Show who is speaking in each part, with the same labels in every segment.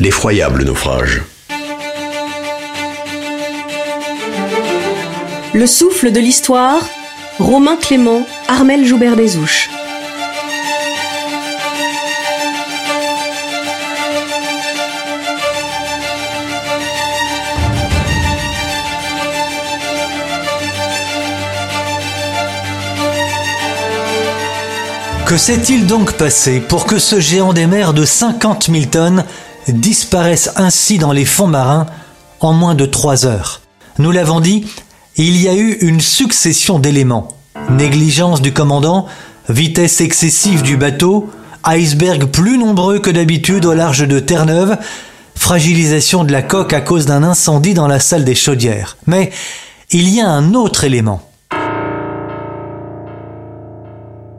Speaker 1: L'effroyable naufrage.
Speaker 2: Le souffle de l'histoire, Romain Clément, Armel Joubert
Speaker 3: Que s'est-il donc passé pour que ce géant des mers de 50 000 tonnes disparaisse ainsi dans les fonds marins en moins de trois heures? Nous l'avons dit, il y a eu une succession d'éléments. Négligence du commandant, vitesse excessive du bateau, iceberg plus nombreux que d'habitude au large de Terre-Neuve, fragilisation de la coque à cause d'un incendie dans la salle des chaudières. Mais il y a un autre élément.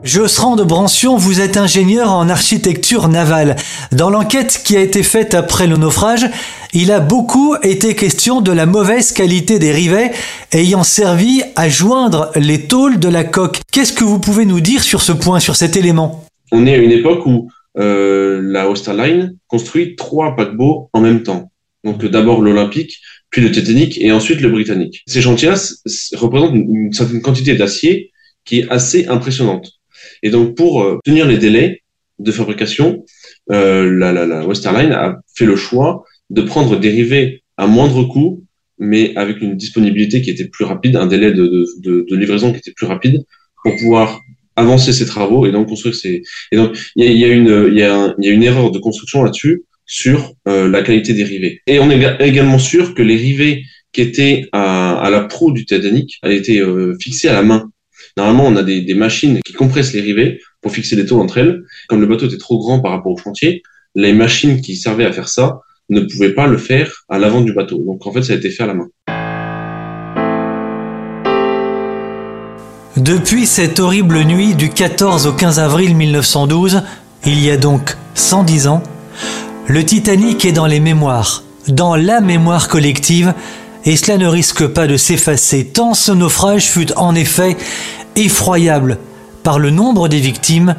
Speaker 3: Josserand de Brancion, vous êtes ingénieur en architecture navale. Dans l'enquête qui a été faite après le naufrage, il a beaucoup été question de la mauvaise qualité des rivets ayant servi à joindre les tôles de la coque. Qu'est-ce que vous pouvez nous dire sur ce point, sur cet élément?
Speaker 4: On est à une époque où euh, la Osterline construit trois paquebots en même temps. Donc d'abord l'Olympique, puis le Titanic et ensuite le Britannique. Ces chantiers représentent une certaine quantité d'acier qui est assez impressionnante. Et donc, pour euh, tenir les délais de fabrication, euh, la, la, la Westerline a fait le choix de prendre des rivets à moindre coût, mais avec une disponibilité qui était plus rapide, un délai de, livraison qui était plus rapide, pour pouvoir avancer ses travaux et donc construire ces. Et donc, il y a, une, erreur de construction là-dessus sur euh, la qualité des rivets. Et on est également sûr que les rivets qui étaient à, la proue du Titanic a été euh, fixés à la main. Normalement, on a des, machines qui compressent les rivets pour fixer les taux entre elles. Comme le bateau était trop grand par rapport au chantier, les machines qui servaient à faire ça ne pouvaient pas le faire à l'avant du bateau. Donc en fait, ça a été fait à la main.
Speaker 3: Depuis cette horrible nuit du 14 au 15 avril 1912, il y a donc 110 ans, le Titanic est dans les mémoires, dans la mémoire collective, et cela ne risque pas de s'effacer tant ce naufrage fut en effet effroyable par le nombre des victimes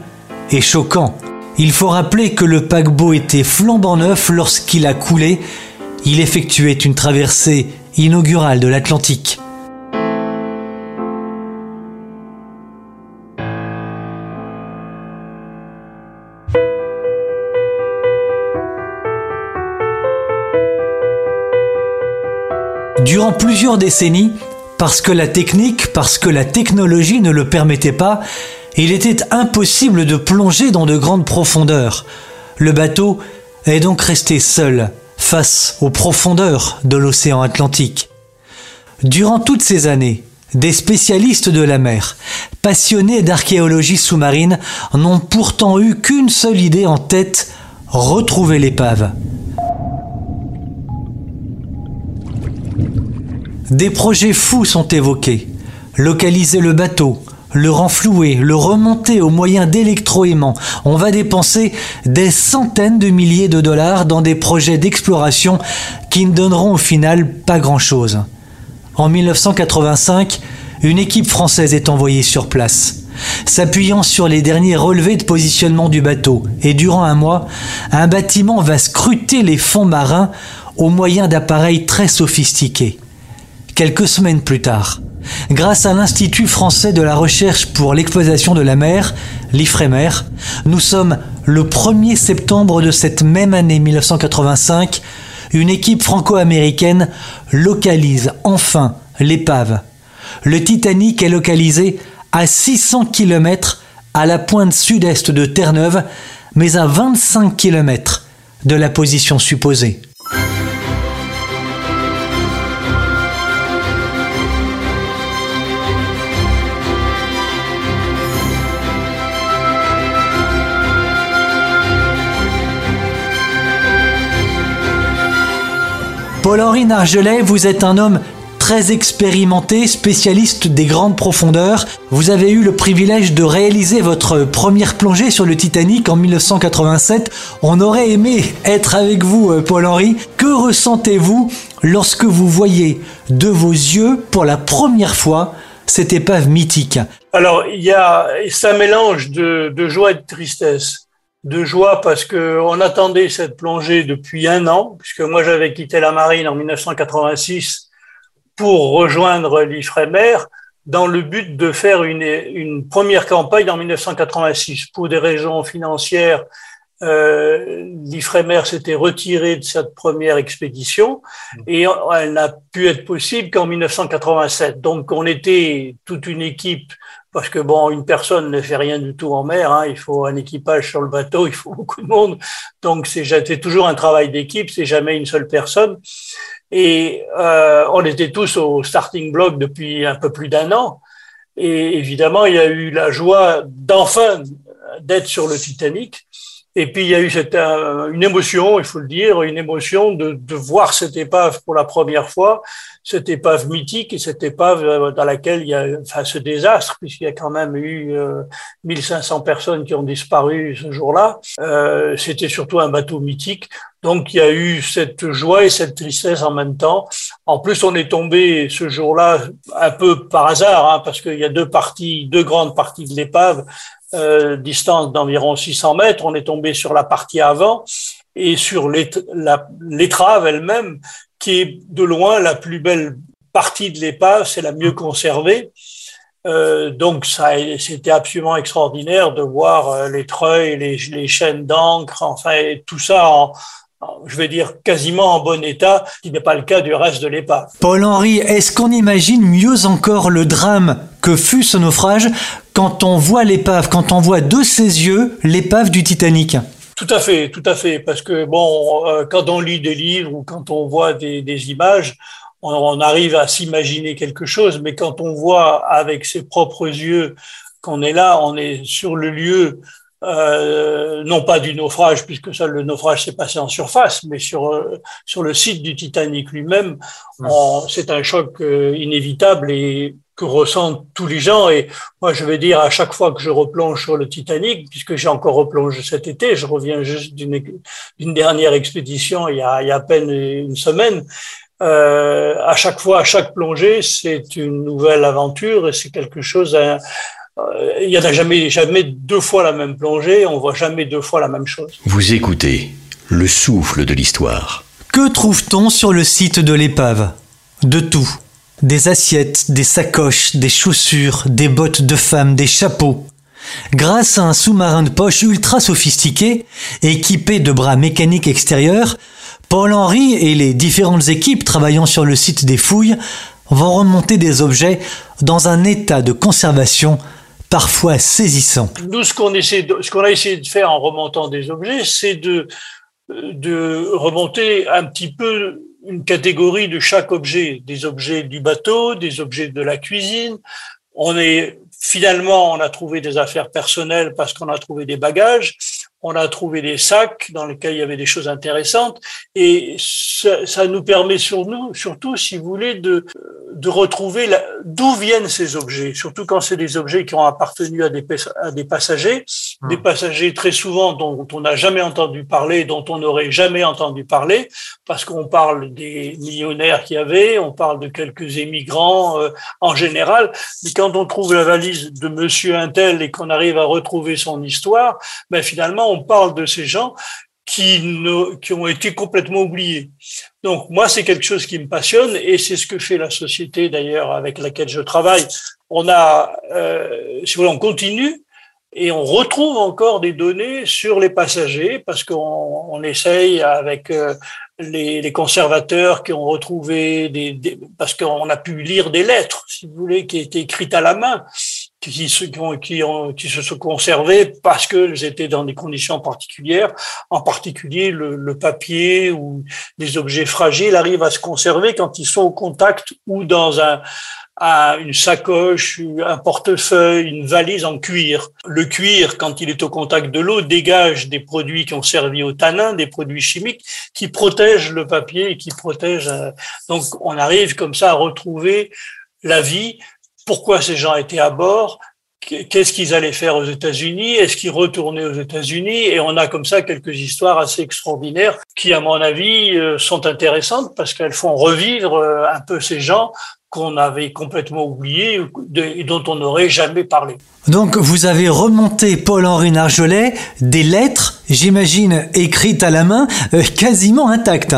Speaker 3: et choquant. Il faut rappeler que le paquebot était flambant neuf lorsqu'il a coulé. Il effectuait une traversée inaugurale de l'Atlantique. Durant plusieurs décennies, parce que la technique, parce que la technologie ne le permettait pas, il était impossible de plonger dans de grandes profondeurs. Le bateau est donc resté seul face aux profondeurs de l'océan Atlantique. Durant toutes ces années, des spécialistes de la mer, passionnés d'archéologie sous-marine, n'ont pourtant eu qu'une seule idée en tête, retrouver l'épave. Des projets fous sont évoqués. Localiser le bateau, le renflouer, le remonter au moyen d'électroaimants. On va dépenser des centaines de milliers de dollars dans des projets d'exploration qui ne donneront au final pas grand-chose. En 1985, une équipe française est envoyée sur place. S'appuyant sur les derniers relevés de positionnement du bateau, et durant un mois, un bâtiment va scruter les fonds marins au moyen d'appareils très sophistiqués quelques semaines plus tard. Grâce à l'Institut français de la recherche pour l'exploitation de la mer, l'IFREMER, nous sommes le 1er septembre de cette même année 1985, une équipe franco-américaine localise enfin l'épave. Le Titanic est localisé à 600 km à la pointe sud-est de Terre-Neuve, mais à 25 km de la position supposée. Paul-Henri Nargelet, vous êtes un homme très expérimenté, spécialiste des grandes profondeurs. Vous avez eu le privilège de réaliser votre première plongée sur le Titanic en 1987. On aurait aimé être avec vous, euh, Paul-Henri. Que ressentez-vous lorsque vous voyez de vos yeux, pour la première fois, cette épave mythique?
Speaker 5: Alors, il y a, ça mélange de, de joie et de tristesse. De joie parce que on attendait cette plongée depuis un an, puisque moi j'avais quitté la marine en 1986 pour rejoindre l'Ifremer dans le but de faire une, une première campagne en 1986 pour des raisons financières euh, l'Ifremer s'était retiré de cette première expédition et elle n'a pu être possible qu'en 1987. Donc on était toute une équipe parce que bon, une personne ne fait rien du tout en mer. Hein, il faut un équipage sur le bateau, il faut beaucoup de monde. Donc c'est toujours un travail d'équipe, c'est jamais une seule personne. Et euh, on était tous au starting block depuis un peu plus d'un an. Et évidemment, il y a eu la joie d'enfin d'être sur le Titanic. Et puis il y a eu cette, euh, une émotion, il faut le dire, une émotion de, de, voir cette épave pour la première fois, cette épave mythique et cette épave euh, dans laquelle il y a enfin, ce désastre, puisqu'il y a quand même eu euh, 1500 personnes qui ont disparu ce jour-là. Euh, C'était surtout un bateau mythique. Donc il y a eu cette joie et cette tristesse en même temps. En plus, on est tombé ce jour-là un peu par hasard, hein, parce qu'il y a deux parties, deux grandes parties de l'épave euh, distance d'environ 600 mètres, on est tombé sur la partie avant et sur l'étrave elle-même, qui est de loin la plus belle partie de l'épave, c'est la mieux conservée. Euh, donc ça, c'était absolument extraordinaire de voir euh, les treuils, les, chaînes d'encre, enfin tout ça en, je vais dire quasiment en bon état, qui n'est pas le cas du reste de l'épave.
Speaker 3: Paul-Henri, est-ce qu'on imagine mieux encore le drame que fut ce naufrage quand on voit l'épave, quand on voit de ses yeux l'épave du Titanic.
Speaker 5: Tout à fait, tout à fait, parce que bon, euh, quand on lit des livres ou quand on voit des, des images, on, on, arrive à s'imaginer quelque chose, mais quand on voit avec ses propres yeux qu'on est là, on est sur le lieu euh, non pas du naufrage, puisque ça, le naufrage s'est passé en surface, mais sur, euh, sur le site du Titanic lui-même, c'est un choc euh, inévitable et que ressentent tous les gens. Et moi, je vais dire, à chaque fois que je replonge sur le Titanic, puisque j'ai encore replongé cet été, je reviens juste d'une dernière expédition il y, a, il y a à peine une semaine, euh, à chaque fois, à chaque plongée, c'est une nouvelle aventure et c'est quelque chose, à, euh, il n'y en a jamais, jamais deux fois la même plongée, on voit jamais deux fois la même chose.
Speaker 1: Vous écoutez le souffle de l'histoire.
Speaker 3: Que trouve-t-on sur le site de l'épave? De tout. Des assiettes, des sacoches, des chaussures, des bottes de femmes, des chapeaux. Grâce à un sous-marin de poche ultra sophistiqué, équipé de bras mécaniques extérieurs, Paul-Henri et les différentes équipes travaillant sur le site des fouilles vont remonter des objets dans un état de conservation parfois saisissant.
Speaker 5: Nous, ce qu'on a essayé de faire en remontant des objets, c'est de de remonter un petit peu une catégorie de chaque objet, des objets du bateau, des objets de la cuisine. On est finalement, on a trouvé des affaires personnelles parce qu'on a trouvé des bagages on a trouvé des sacs dans lesquels il y avait des choses intéressantes et ça, ça nous permet sur nous, surtout, si vous voulez, de, de retrouver d'où viennent ces objets, surtout quand c'est des objets qui ont appartenu à des, à des passagers, mmh. des passagers très souvent dont on n'a jamais entendu parler, dont on n'aurait jamais entendu parler, parce qu'on parle des millionnaires qui y avait, on parle de quelques émigrants euh, en général, mais quand on trouve la valise de Monsieur Intel et qu'on arrive à retrouver son histoire, ben finalement on parle de ces gens qui, ont été complètement oubliés. Donc moi, c'est quelque chose qui me passionne et c'est ce que fait la société d'ailleurs avec laquelle je travaille. On a, euh, si vous voulez, on continue et on retrouve encore des données sur les passagers parce qu'on on essaye avec euh, les, les, conservateurs qui ont retrouvé des, des parce qu'on a pu lire des lettres, si vous voulez, qui étaient écrites à la main qui, ont, qui, ont, qui se sont conservés parce qu'elles étaient dans des conditions particulières. En particulier, le, papier ou des objets fragiles arrivent à se conserver quand ils sont au contact ou dans un, une sacoche, un portefeuille, une valise en cuir. Le cuir, quand il est au contact de l'eau, dégage des produits qui ont servi au tanin, des produits chimiques qui protègent le papier et qui protègent. Euh, donc, on arrive comme ça à retrouver la vie pourquoi ces gens étaient à bord, qu'est-ce qu'ils allaient faire aux États-Unis, est-ce qu'ils retournaient aux États-Unis, et on a comme ça quelques histoires assez extraordinaires qui, à mon avis, euh, sont intéressantes parce qu'elles font revivre euh, un peu ces gens qu'on avait complètement oublié et dont on n'aurait jamais parlé.
Speaker 3: Donc vous avez remonté Paul-Henri Narjolet des lettres, j'imagine écrites à la main, euh, quasiment intactes.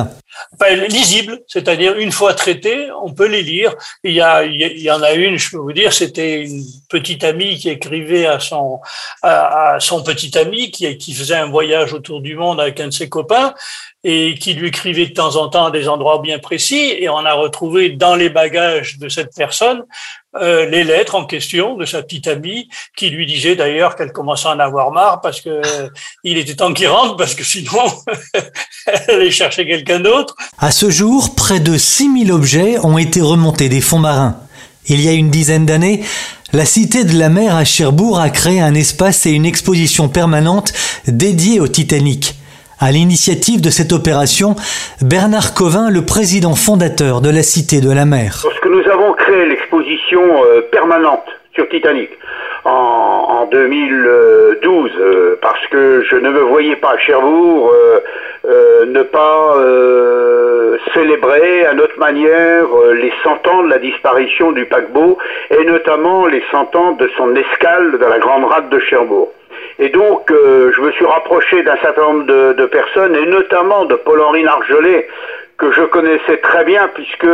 Speaker 5: Enfin, lisibles, c'est-à-dire une fois traitées, on peut les lire. Il y, a, il y en a une, je peux vous dire, c'était une petite amie qui écrivait à son, à, son petit ami qui, qui faisait un voyage autour du monde avec un de ses copains et qui lui écrivait de temps en temps à des endroits bien précis. Et on a retrouvé dans les bagages de cette personne euh, les lettres en question de sa petite amie, qui lui disait d'ailleurs qu'elle commençait à en avoir marre parce que il était temps qu'il rentre, parce que sinon elle allait chercher quelqu'un d'autre.
Speaker 3: À ce jour, près de 6000 objets ont été remontés des fonds marins. Il y a une dizaine d'années, la Cité de la Mer à Cherbourg a créé un espace et une exposition permanente dédiée au Titanic. À l'initiative de cette opération, Bernard Covin, le président fondateur de la Cité de la Mer.
Speaker 6: Lorsque nous avons créé l'exposition euh, permanente sur Titanic en, 2012, euh, parce que je ne me voyais pas à Cherbourg euh, ne pas célébrer à notre manière les 100 ans de la disparition du paquebot et notamment les 100 ans de son escale dans la Grande Rade de Cherbourg. Et donc, euh, je me suis rapproché d'un certain nombre de, personnes, et notamment de Paul-Henri Nargelet, que je connaissais très bien puisque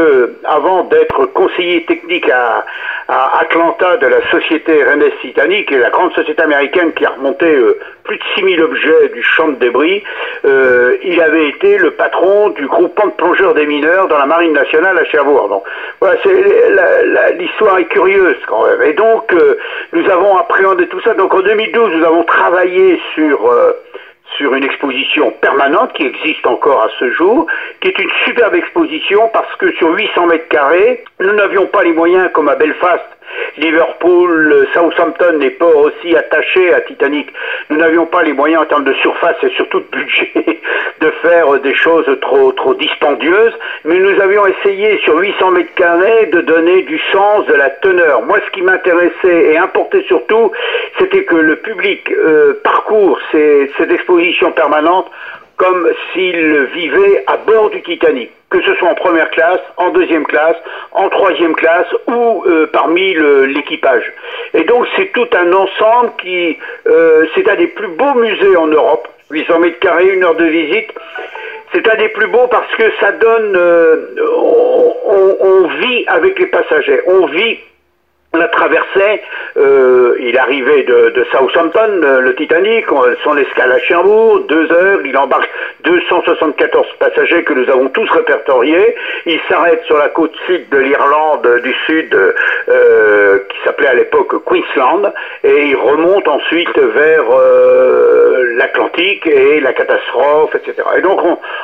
Speaker 6: avant d'être conseiller technique à, à, Atlanta de la société RMS Titanic, et la grande société américaine qui a remonté euh, plus de 6000 objets du champ de débris, euh, il avait été le patron du groupement de plongeurs des mineurs dans la marine nationale à Cherbourg. Donc voilà, l'histoire est curieuse quand même. Et donc euh, nous avons appréhendé tout ça. Donc en 2012, nous avons travaillé sur sur une exposition permanente qui existe encore à ce jour, qui est une superbe exposition parce que sur 800 mètres carrés, nous n'avions pas les moyens comme à Belfast Liverpool, Southampton, les ports aussi attachés à Titanic. Nous n'avions pas les moyens en termes de surface et surtout de budget de faire des choses trop, trop dispendieuses, mais nous avions essayé sur 800 mètres carrés de donner du sens, de la teneur. Moi, ce qui m'intéressait et importait surtout, c'était que le public euh, parcourt cette exposition permanente comme s'il vivait à bord du Titanic que ce soit en première classe, en deuxième classe, en troisième classe ou euh, parmi l'équipage. Et donc c'est tout un ensemble qui, euh, c'est un des plus beaux musées en Europe, 800 mètres carrés, une heure de visite. C'est un des plus beaux parce que ça donne, euh, on, on, vit avec les passagers, on vit la traversée, euh, il arrivait de, Southampton, euh, le Titanic, son escale à Cherbourg, deux heures, il embarque 274 passagers que nous avons tous répertoriés. Il s'arrête sur la côte sud de l'Irlande du Sud, euh, qui s'appelait à l'époque Queensland, et il remonte ensuite vers l'Atlantique et la catastrophe, etc. Et donc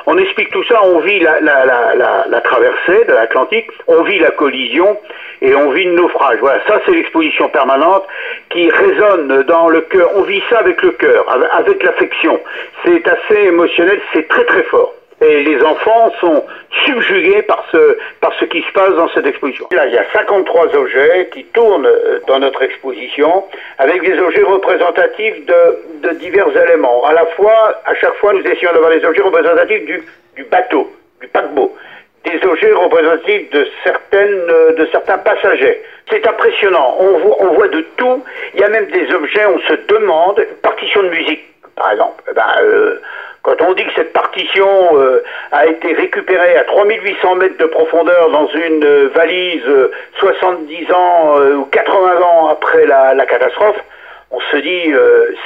Speaker 6: on, explique tout ça, on vit la, la, la, la traversée de l'Atlantique, on vit la collision et on vit le naufrage. Ça c'est l'exposition permanente qui résonne dans le cœur. On vit ça avec le cœur, avec l'affection. C'est assez émotionnel, c'est très très fort. Et les enfants sont subjugués par ce, par ce qui se passe dans cette exposition. Là, il y a 53 objets qui tournent euh, dans notre exposition avec des objets représentatifs de, de divers éléments. À la fois, à chaque fois, nous essayons d'avoir des objets représentatifs du, du bateau, du paquebot des objets représentatifs de certaines euh, de certains passagers. C'est impressionnant. On voit, on voit de tout. Il y a même des objets. On se demande une partition de musique, par exemple. Eh ben, euh, quand on dit que cette partition euh, a été récupérée à 3800 mètres de profondeur dans une valise 70 ans ou 80 ans après la, la catastrophe, on se dit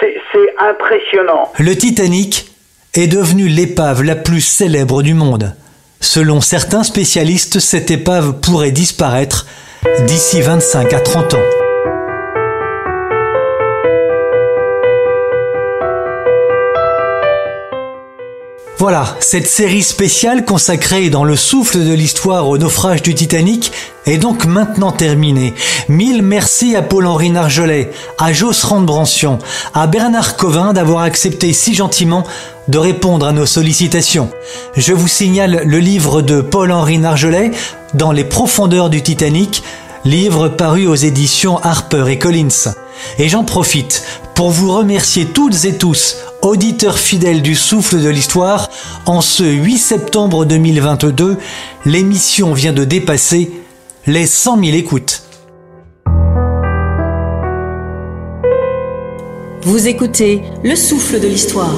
Speaker 6: c'est impressionnant.
Speaker 3: Le Titanic est devenu l'épave la plus célèbre du monde. Selon certains spécialistes, cette épave pourrait disparaître d'ici 25 à 30 ans. Voilà, cette série spéciale consacrée dans le souffle de l'histoire au naufrage du Titanic est donc maintenant terminée. Mille merci à Paul-Henri Nargelet, à Jos Randbrancion, à Bernard Covin d'avoir accepté si gentiment de répondre à nos sollicitations. Je vous signale le livre de Paul-Henri Nargelet, Dans les profondeurs du Titanic, livre paru aux éditions Harper et Collins. Et j'en profite pour vous remercier toutes et tous, Auditeur fidèle du souffle de l'histoire, en ce 8 septembre 2022, l'émission vient de dépasser les 100 000 écoutes.
Speaker 2: Vous écoutez Le souffle de l'histoire.